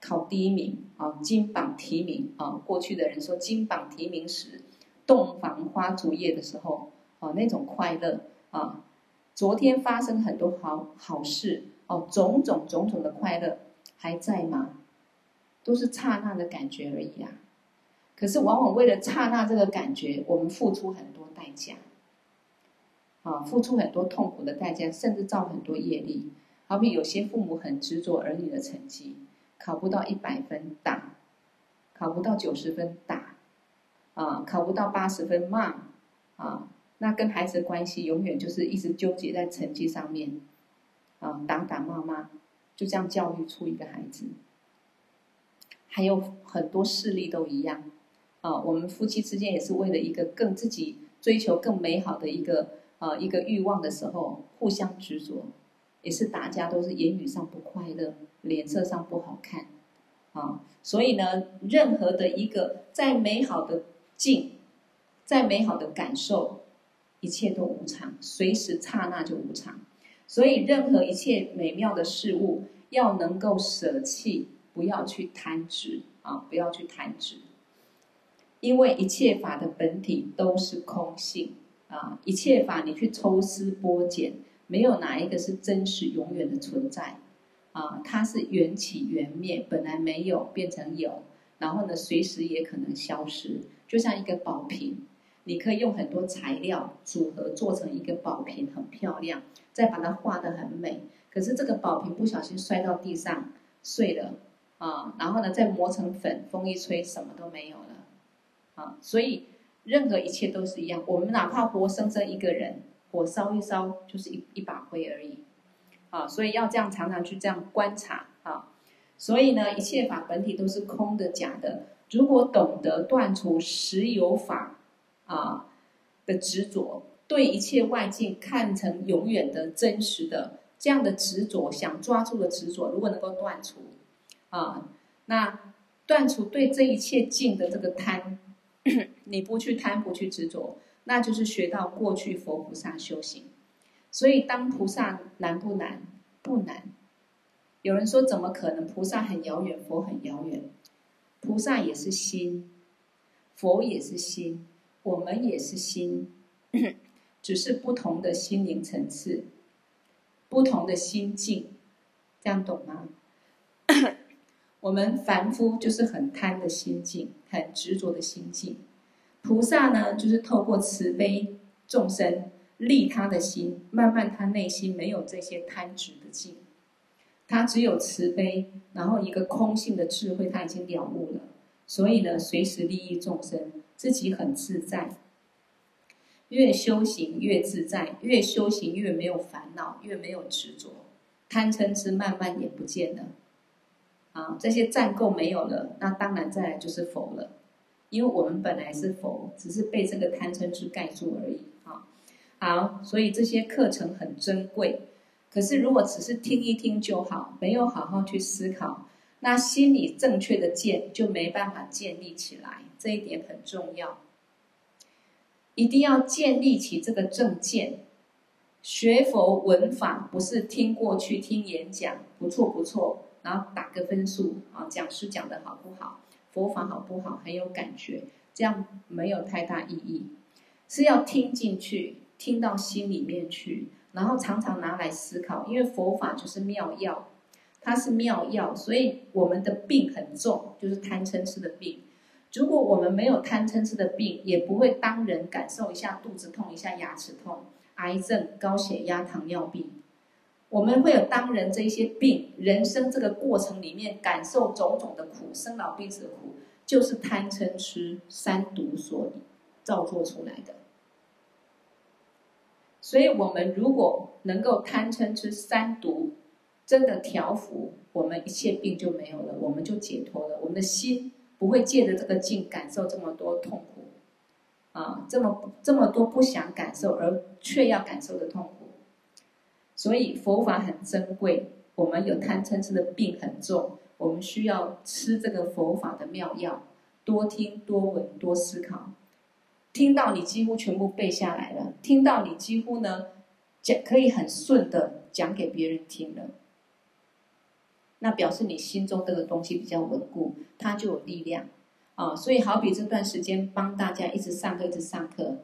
考第一名啊，金榜题名啊，过去的人说金榜题名时，洞房花烛夜的时候，哦，那种快乐啊，昨天发生很多好好事哦，种种种种的快乐还在吗？都是刹那的感觉而已啊。可是往往为了刹那这个感觉，我们付出很多代价。啊，付出很多痛苦的代价，甚至造很多业力。好比有些父母很执着儿女的成绩，考不到一百分打，考不到九十分打，啊，考不到八十分骂，啊，那跟孩子的关系永远就是一直纠结在成绩上面，啊，打打骂骂，就这样教育出一个孩子。还有很多事例都一样，啊，我们夫妻之间也是为了一个更自己追求更美好的一个。啊，一个欲望的时候，互相执着，也是大家都是言语上不快乐，脸色上不好看，啊，所以呢，任何的一个再美好的境，再美好的感受，一切都无常，随时刹那就无常。所以，任何一切美妙的事物，要能够舍弃，不要去贪执啊，不要去贪执，因为一切法的本体都是空性。啊，一切法你去抽丝剥茧，没有哪一个是真实永远的存在。啊，它是缘起缘灭，本来没有变成有，然后呢，随时也可能消失。就像一个宝瓶，你可以用很多材料组合做成一个宝瓶，很漂亮，再把它画得很美。可是这个宝瓶不小心摔到地上碎了，啊，然后呢，再磨成粉，风一吹，什么都没有了。啊，所以。任何一切都是一样，我们哪怕活生生一个人，火烧一烧就是一一把灰而已，啊，所以要这样常常去这样观察啊，所以呢，一切法本体都是空的、假的。如果懂得断除实有法啊的执着，对一切外境看成永远的真实的这样的执着，想抓住的执着，如果能够断除啊，那断除对这一切境的这个贪。你不去贪，不去执着，那就是学到过去佛菩萨修行。所以，当菩萨难不难？不难。有人说，怎么可能？菩萨很遥远，佛很遥远。菩萨也是心，佛也是心，我们也是心，只是不同的心灵层次，不同的心境，这样懂吗？我们凡夫就是很贪的心境，很执着的心境。菩萨呢，就是透过慈悲众生，利他的心，慢慢他内心没有这些贪执的境，他只有慈悲，然后一个空性的智慧，他已经了悟了。所以呢，随时利益众生，自己很自在。越修行越自在，越修行越没有烦恼，越没有执着，贪嗔痴慢慢也不见了。啊，这些占垢没有了，那当然再来就是佛了，因为我们本来是佛，只是被这个贪嗔痴盖住而已。啊，好，所以这些课程很珍贵，可是如果只是听一听就好，没有好好去思考，那心理正确的见就没办法建立起来，这一点很重要。一定要建立起这个正见。学佛闻法不是听过去听演讲，不错不错，然后打个分数啊，讲师讲的好不好，佛法好不好，很有感觉，这样没有太大意义。是要听进去，听到心里面去，然后常常拿来思考，因为佛法就是妙药，它是妙药，所以我们的病很重，就是贪嗔痴的病。如果我们没有贪嗔痴的病，也不会当人感受一下肚子痛，一下牙齿痛，癌症、高血压、糖尿病。我们会有当人这一些病，人生这个过程里面感受种种的苦，生老病死的苦，就是贪嗔痴三毒所造作出来的。所以，我们如果能够贪嗔痴三毒真的调伏，我们一切病就没有了，我们就解脱了，我们的心。不会借着这个境感受这么多痛苦，啊，这么这么多不想感受而却要感受的痛苦，所以佛法很珍贵。我们有贪嗔痴的病很重，我们需要吃这个佛法的妙药，多听多闻多思考，听到你几乎全部背下来了，听到你几乎呢讲可以很顺的讲给别人听了。那表示你心中这个东西比较稳固，它就有力量啊。所以好比这段时间帮大家一直上课，一直上课。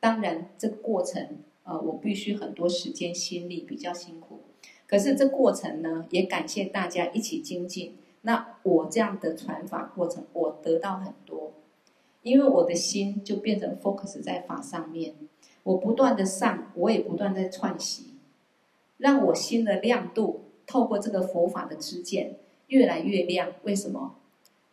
当然这个过程，呃，我必须很多时间心力比较辛苦。可是这过程呢，也感谢大家一起精进。那我这样的传法过程，我得到很多，因为我的心就变成 focus 在法上面。我不断的上，我也不断在串习，让我心的亮度。透过这个佛法的知见越来越亮，为什么？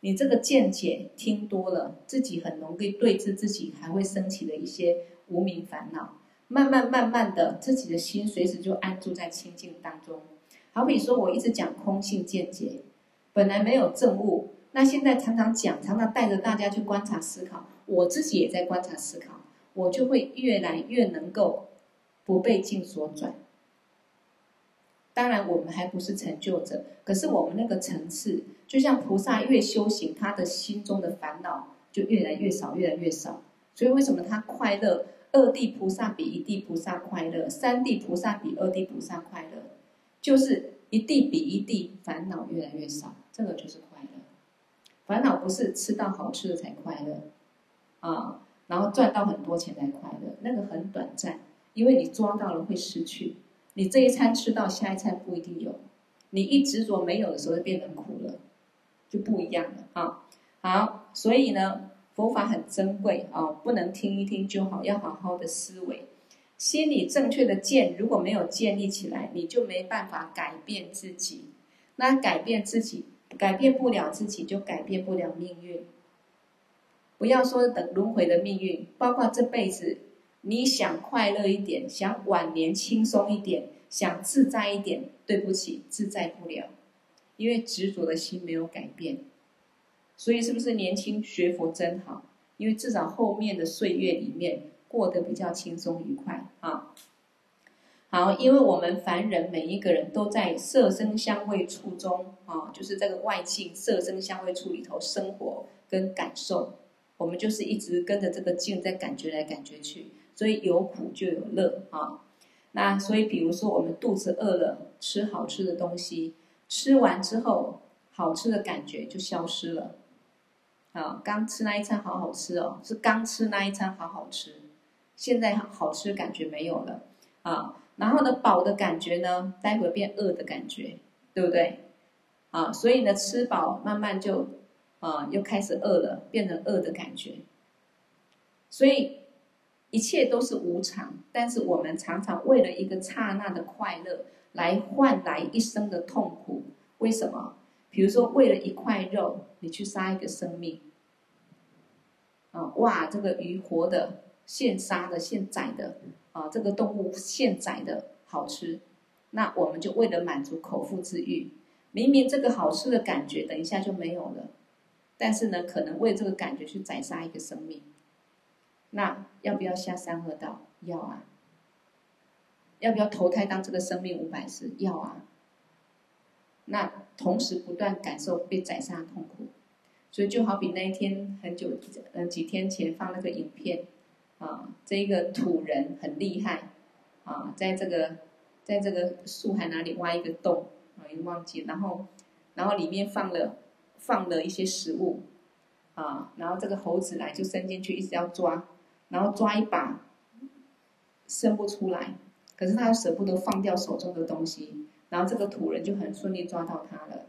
你这个见解听多了，自己很容易对治自己，还会升起的一些无明烦恼。慢慢慢慢的，自己的心随时就安住在清净当中。好比说，我一直讲空性见解，本来没有证悟，那现在常常讲，常常带着大家去观察思考，我自己也在观察思考，我就会越来越能够不被境所转。当然，我们还不是成就者，可是我们那个层次，就像菩萨越修行，他的心中的烦恼就越来越少，越来越少。所以为什么他快乐？二地菩萨比一地菩萨快乐，三地菩萨比二地菩萨快乐，就是一地比一地烦恼越来越少，这个就是快乐。烦恼不是吃到好吃的才快乐啊，然后赚到很多钱才快乐，那个很短暂，因为你抓到了会失去。你这一餐吃到，下一餐不一定有。你一执着没有的时候，就变成苦了，就不一样了啊。好，所以呢，佛法很珍贵啊，不能听一听就好，要好好的思维。心理正确的见如果没有建立起来，你就没办法改变自己。那改变自己，改变不了自己，就改变不了命运。不要说等轮回的命运，包括这辈子。你想快乐一点，想晚年轻松一点，想自在一点，对不起，自在不了，因为执着的心没有改变。所以，是不是年轻学佛真好？因为至少后面的岁月里面过得比较轻松愉快啊。好，因为我们凡人每一个人都在色声香味触中啊，就是这个外境色声香味触里头生活跟感受，我们就是一直跟着这个境在感觉来感觉去。所以有苦就有乐啊，那所以比如说我们肚子饿了，吃好吃的东西，吃完之后好吃的感觉就消失了，啊，刚吃那一餐好好吃哦，是刚吃那一餐好好吃，现在好吃感觉没有了啊，然后呢饱的感觉呢，待会变饿的感觉，对不对？啊，所以呢吃饱慢慢就啊又开始饿了，变成饿的感觉，所以。一切都是无常，但是我们常常为了一个刹那的快乐，来换来一生的痛苦。为什么？比如说，为了一块肉，你去杀一个生命，啊，哇，这个鱼活的，现杀的，现宰的，啊，这个动物现宰的好吃，那我们就为了满足口腹之欲，明明这个好吃的感觉，等一下就没有了，但是呢，可能为这个感觉去宰杀一个生命。那要不要下三恶道？要啊。要不要投胎当这个生命五百世？要啊。那同时不断感受被宰杀的痛苦。所以就好比那一天很久，嗯，几天前放那个影片，啊，这一个土人很厉害，啊，在这个，在这个树海哪里挖一个洞，啊，已经忘记，然后，然后里面放了放了一些食物，啊，然后这个猴子来就伸进去一直要抓，然后抓一把，伸不出来，可是他又舍不得放掉手中的东西，然后这个土人就很顺利抓到他了，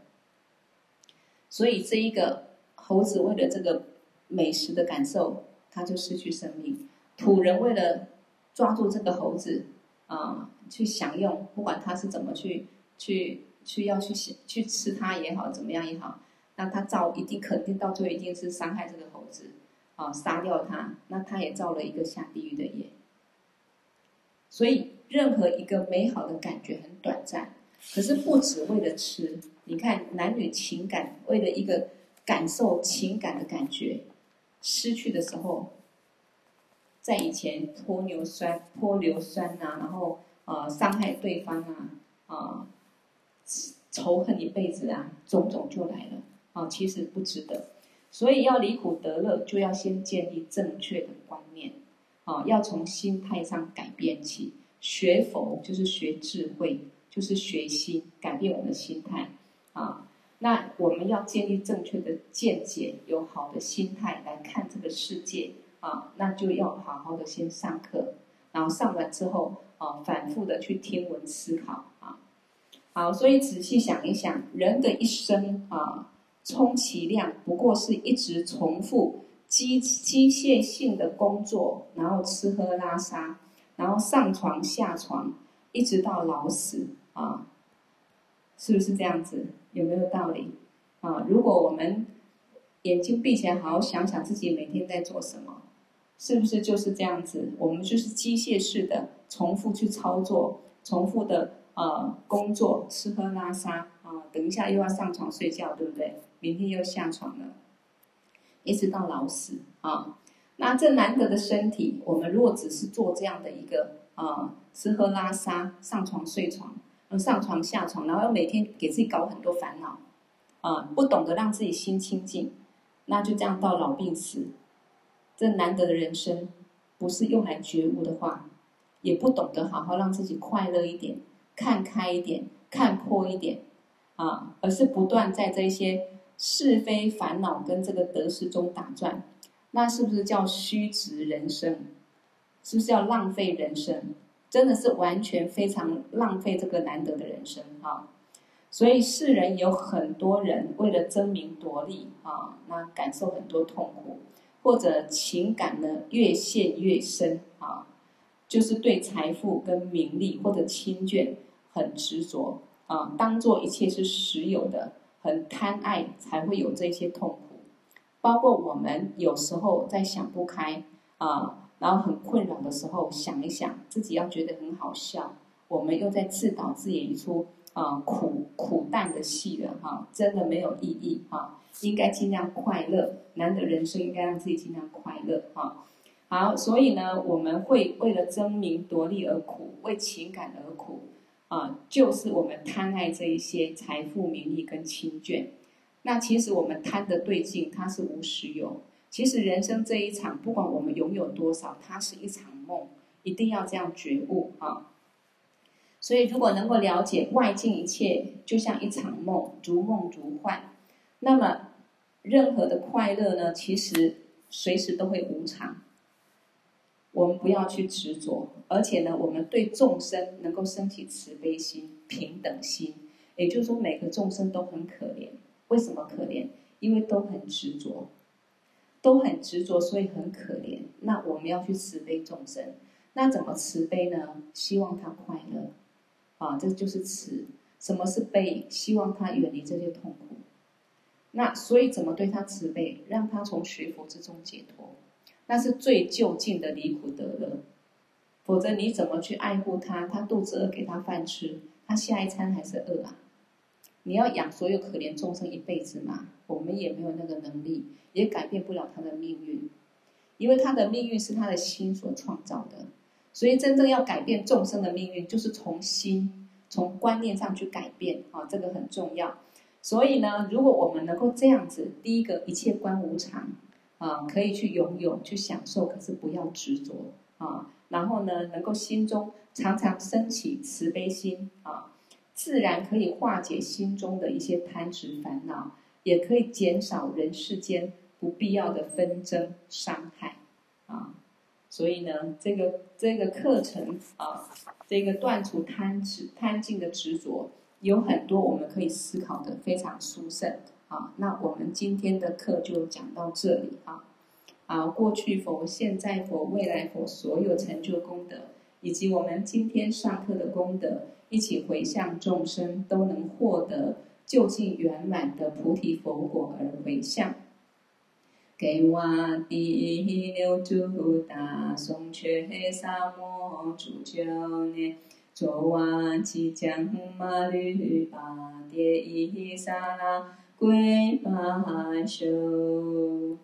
所以这一个。猴子为了这个美食的感受，他就失去生命。土人为了抓住这个猴子，啊、去享用，不管他是怎么去去去要去去吃它也好，怎么样也好，那他造一定肯定到最后一定是伤害这个猴子，啊、杀掉他，那他也造了一个下地狱的业。所以，任何一个美好的感觉很短暂，可是不只为了吃。你看，男女情感为了一个。感受情感的感觉，失去的时候，在以前泼硫酸、泼硫酸呐、啊，然后呃伤害对方啊，啊、呃、仇恨一辈子啊，种种就来了啊，其实不值得。所以要离苦得乐，就要先建立正确的观念啊，要从心态上改变起。学佛就是学智慧，就是学心，改变我们的心态啊。那我们要建立正确的见解，有好的心态来看这个世界啊，那就要好好的先上课，然后上完之后啊，反复的去听闻思考啊。好，所以仔细想一想，人的一生啊，充其量不过是一直重复机机械性的工作，然后吃喝拉撒，然后上床下床，一直到老死啊，是不是这样子？有没有道理？啊，如果我们眼睛闭起来，好好想想自己每天在做什么，是不是就是这样子？我们就是机械式的重复去操作，重复的呃工作，吃喝拉撒啊，等一下又要上床睡觉，对不对？明天又下床了，一直到老死啊。那这难得的身体，我们如果只是做这样的一个啊，吃喝拉撒，上床睡床。上床下床，然后每天给自己搞很多烦恼，啊，不懂得让自己心清净，那就这样到老病死。这难得的人生，不是用来觉悟的话，也不懂得好好让自己快乐一点，看开一点，看破一点，啊，而是不断在这些是非烦恼跟这个得失中打转，那是不是叫虚掷人生？是不是要浪费人生？真的是完全非常浪费这个难得的人生啊，所以世人有很多人为了争名夺利啊，那感受很多痛苦，或者情感呢越陷越深啊，就是对财富跟名利或者亲眷很执着啊，当做一切是实有的，很贪爱才会有这些痛苦，包括我们有时候在想不开啊。然后很困扰的时候，想一想自己要觉得很好笑，我们又在自导自演一出啊、苦苦淡的戏了哈、啊，真的没有意义哈、啊，应该尽量快乐，难得人生应该让自己尽量快乐哈、啊。好，所以呢，我们会为了争名夺利而苦，为情感而苦啊，就是我们贪爱这一些财富、名利跟亲眷。那其实我们贪的对境，它是无实有。其实人生这一场，不管我们拥有多少，它是一场梦，一定要这样觉悟啊！所以，如果能够了解外境一切就像一场梦，如梦如幻，那么任何的快乐呢，其实随时都会无常。我们不要去执着，而且呢，我们对众生能够升起慈悲心、平等心，也就是说，每个众生都很可怜。为什么可怜？因为都很执着。都很执着，所以很可怜。那我们要去慈悲众生，那怎么慈悲呢？希望他快乐，啊，这就是慈。什么是悲？希望他远离这些痛苦。那所以怎么对他慈悲？让他从学佛之中解脱，那是最就近的离苦得乐。否则你怎么去爱护他？他肚子饿，给他饭吃，他下一餐还是饿啊？你要养所有可怜众生一辈子吗？我们也没有那个能力。也改变不了他的命运，因为他的命运是他的心所创造的，所以真正要改变众生的命运，就是从心，从观念上去改变啊，这个很重要。所以呢，如果我们能够这样子，第一个一切观无常啊，可以去拥有、去享受，可是不要执着啊。然后呢，能够心中常常升起慈悲心啊，自然可以化解心中的一些贪执烦恼，也可以减少人世间不必要的纷争伤害啊。所以呢，这个这个课程啊，这个断除贪执贪净的执着。有很多我们可以思考的，非常殊胜啊！那我们今天的课就讲到这里啊！啊，过去佛、现在佛、未来佛所有成就功德，以及我们今天上课的功德，一起回向众生，都能获得究竟圆满的菩提佛果而回向。给我第六度大颂却萨摩主九年。卓瓦吉将马律巴迭伊萨拉归巴修，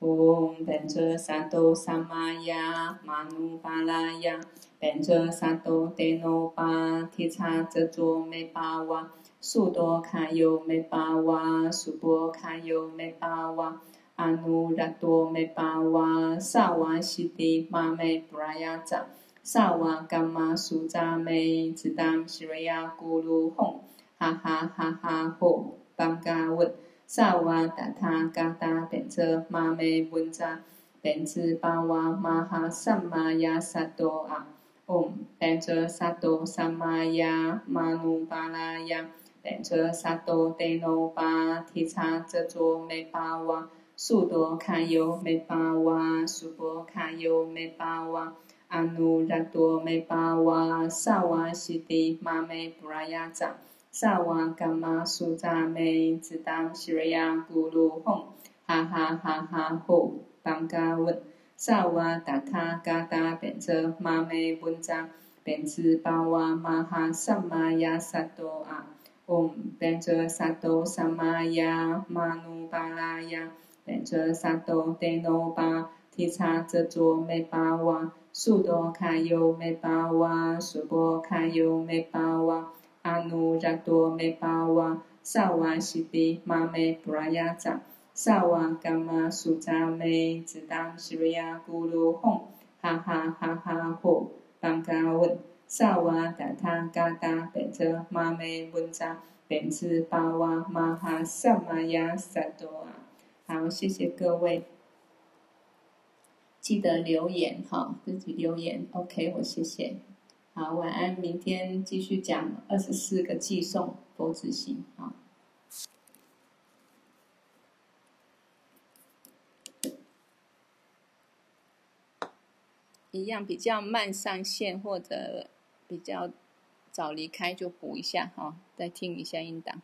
嗡班卓萨多萨玛雅玛努巴拉雅，班卓萨多德诺巴提察则卓美巴瓦，苏多卡尤美巴瓦，苏波卡尤美巴瓦，阿努拉多美巴瓦，萨瓦西迪玛美布拉雅扎。萨瓦甘玛苏扎美，只当西瑞亚咕噜吽，哈哈哈哈吼，邦嘎文，萨瓦达他嘎达变则玛美文扎，变兹巴瓦玛哈萨玛亚萨多啊，唵，变则萨多萨玛亚玛努巴拉雅，变则萨多德诺巴提察则卓梅巴瓦，苏多卡尤美巴瓦，苏波卡尤美巴瓦。阿努拉多梅巴瓦萨瓦西迪玛梅布拉雅扎萨瓦甘玛苏扎美只当西瑞亚咕噜吽哈哈哈哈吼邦嘎文萨瓦达他嘎达变则玛美文扎变兹巴瓦玛哈萨玛亚萨多啊唵变则萨多萨玛亚玛努巴拉雅变则萨多德诺巴提察则卓美巴瓦。苏多卡尤美巴瓦，苏波卡尤美巴瓦，阿努扎多美巴瓦，萨瓦西蒂玛美布拉雅扎，萨瓦甘玛苏扎梅，只当西瑞亚咕噜哄，哈哈哈哈吼，邦嘎文，萨瓦达他嘎达变则玛美文扎，变兹巴瓦玛哈萨玛亚萨多啊，好，谢谢各位。记得留言哈，自己留言，OK，我谢谢。好，晚安，明天继续讲二十四个寄送佛子行啊。一样比较慢上线或者比较早离开就补一下哈，再听一下音档。